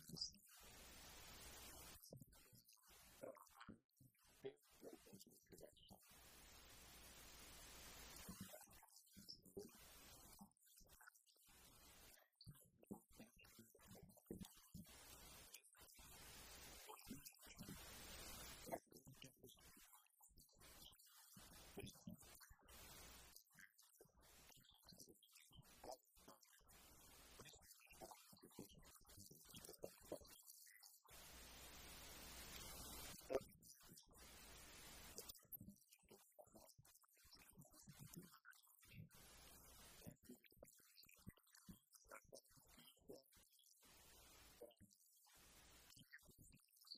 business.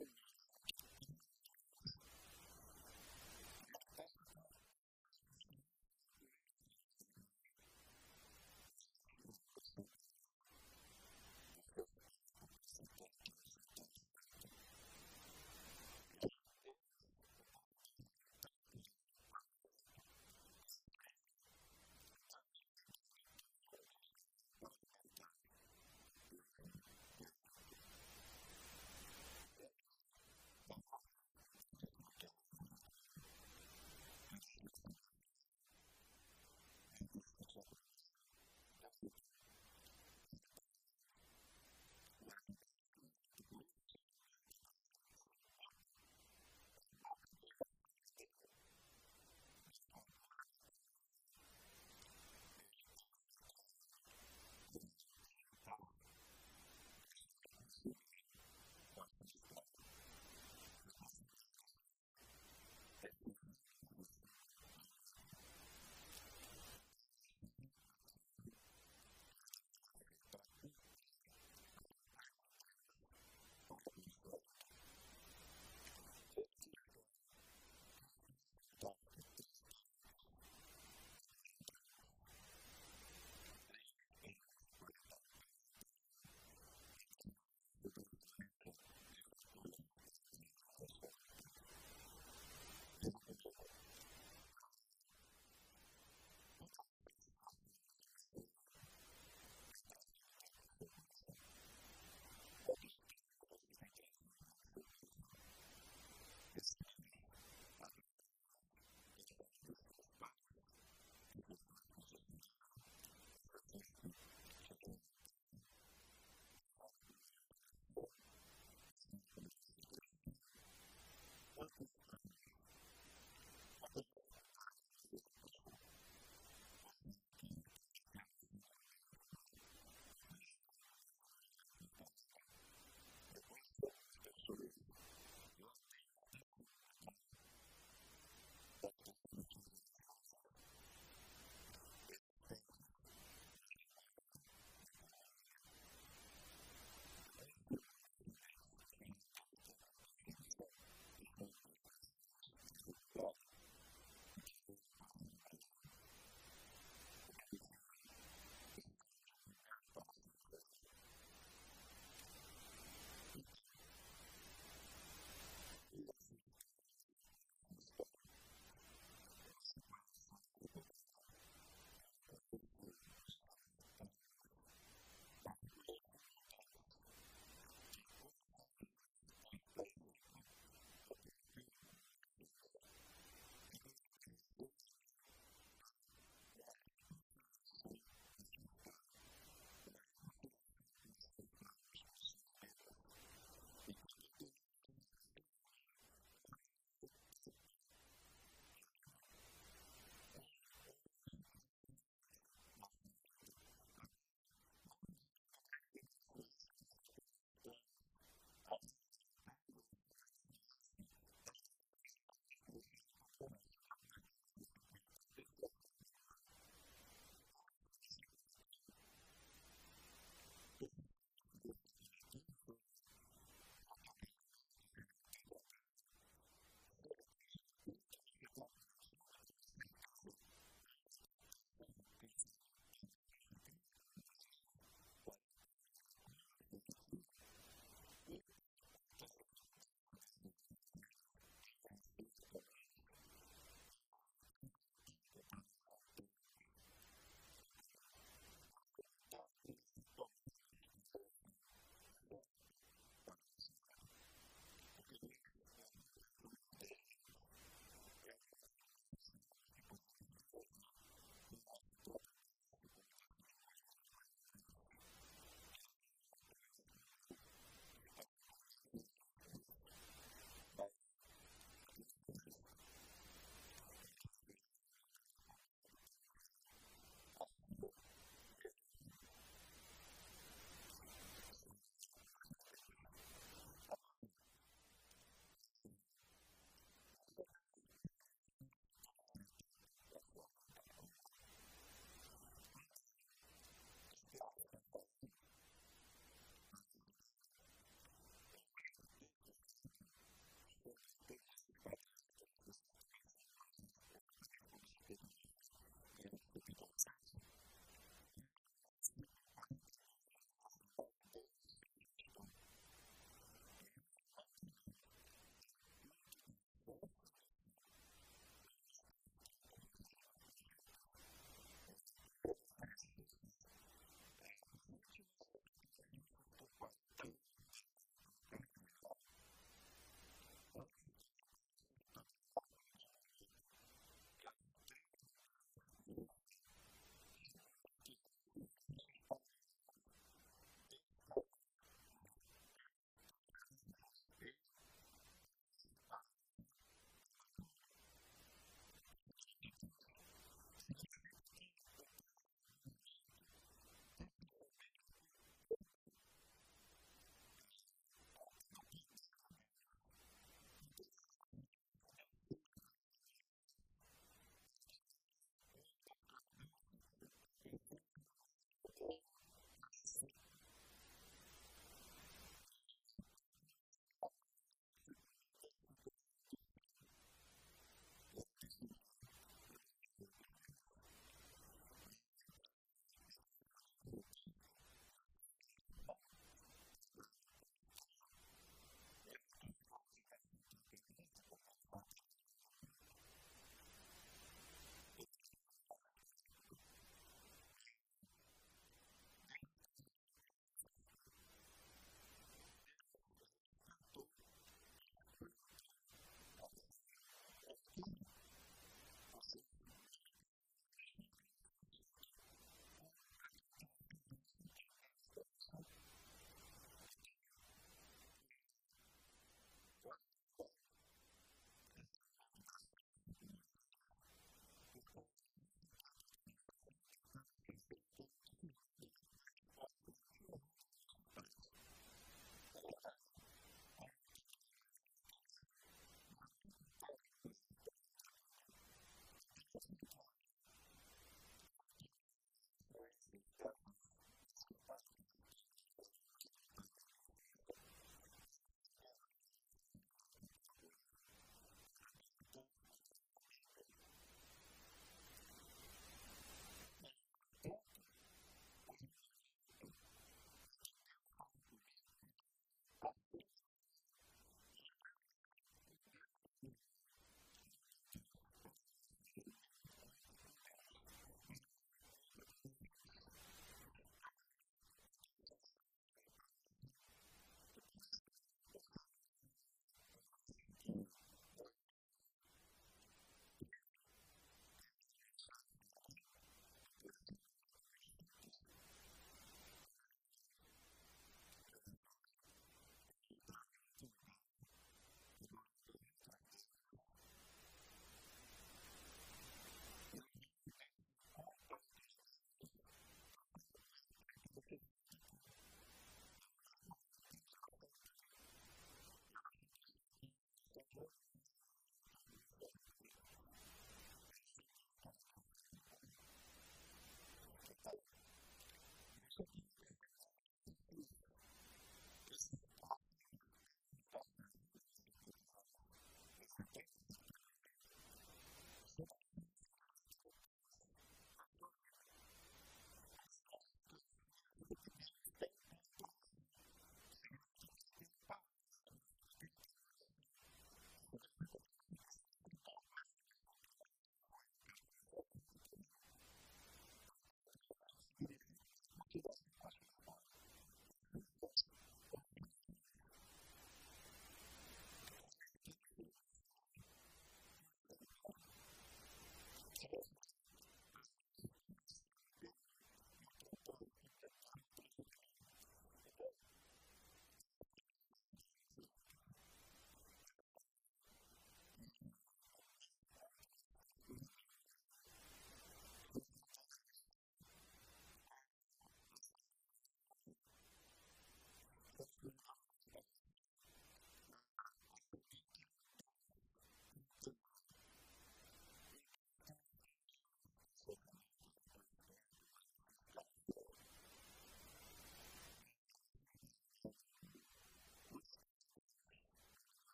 from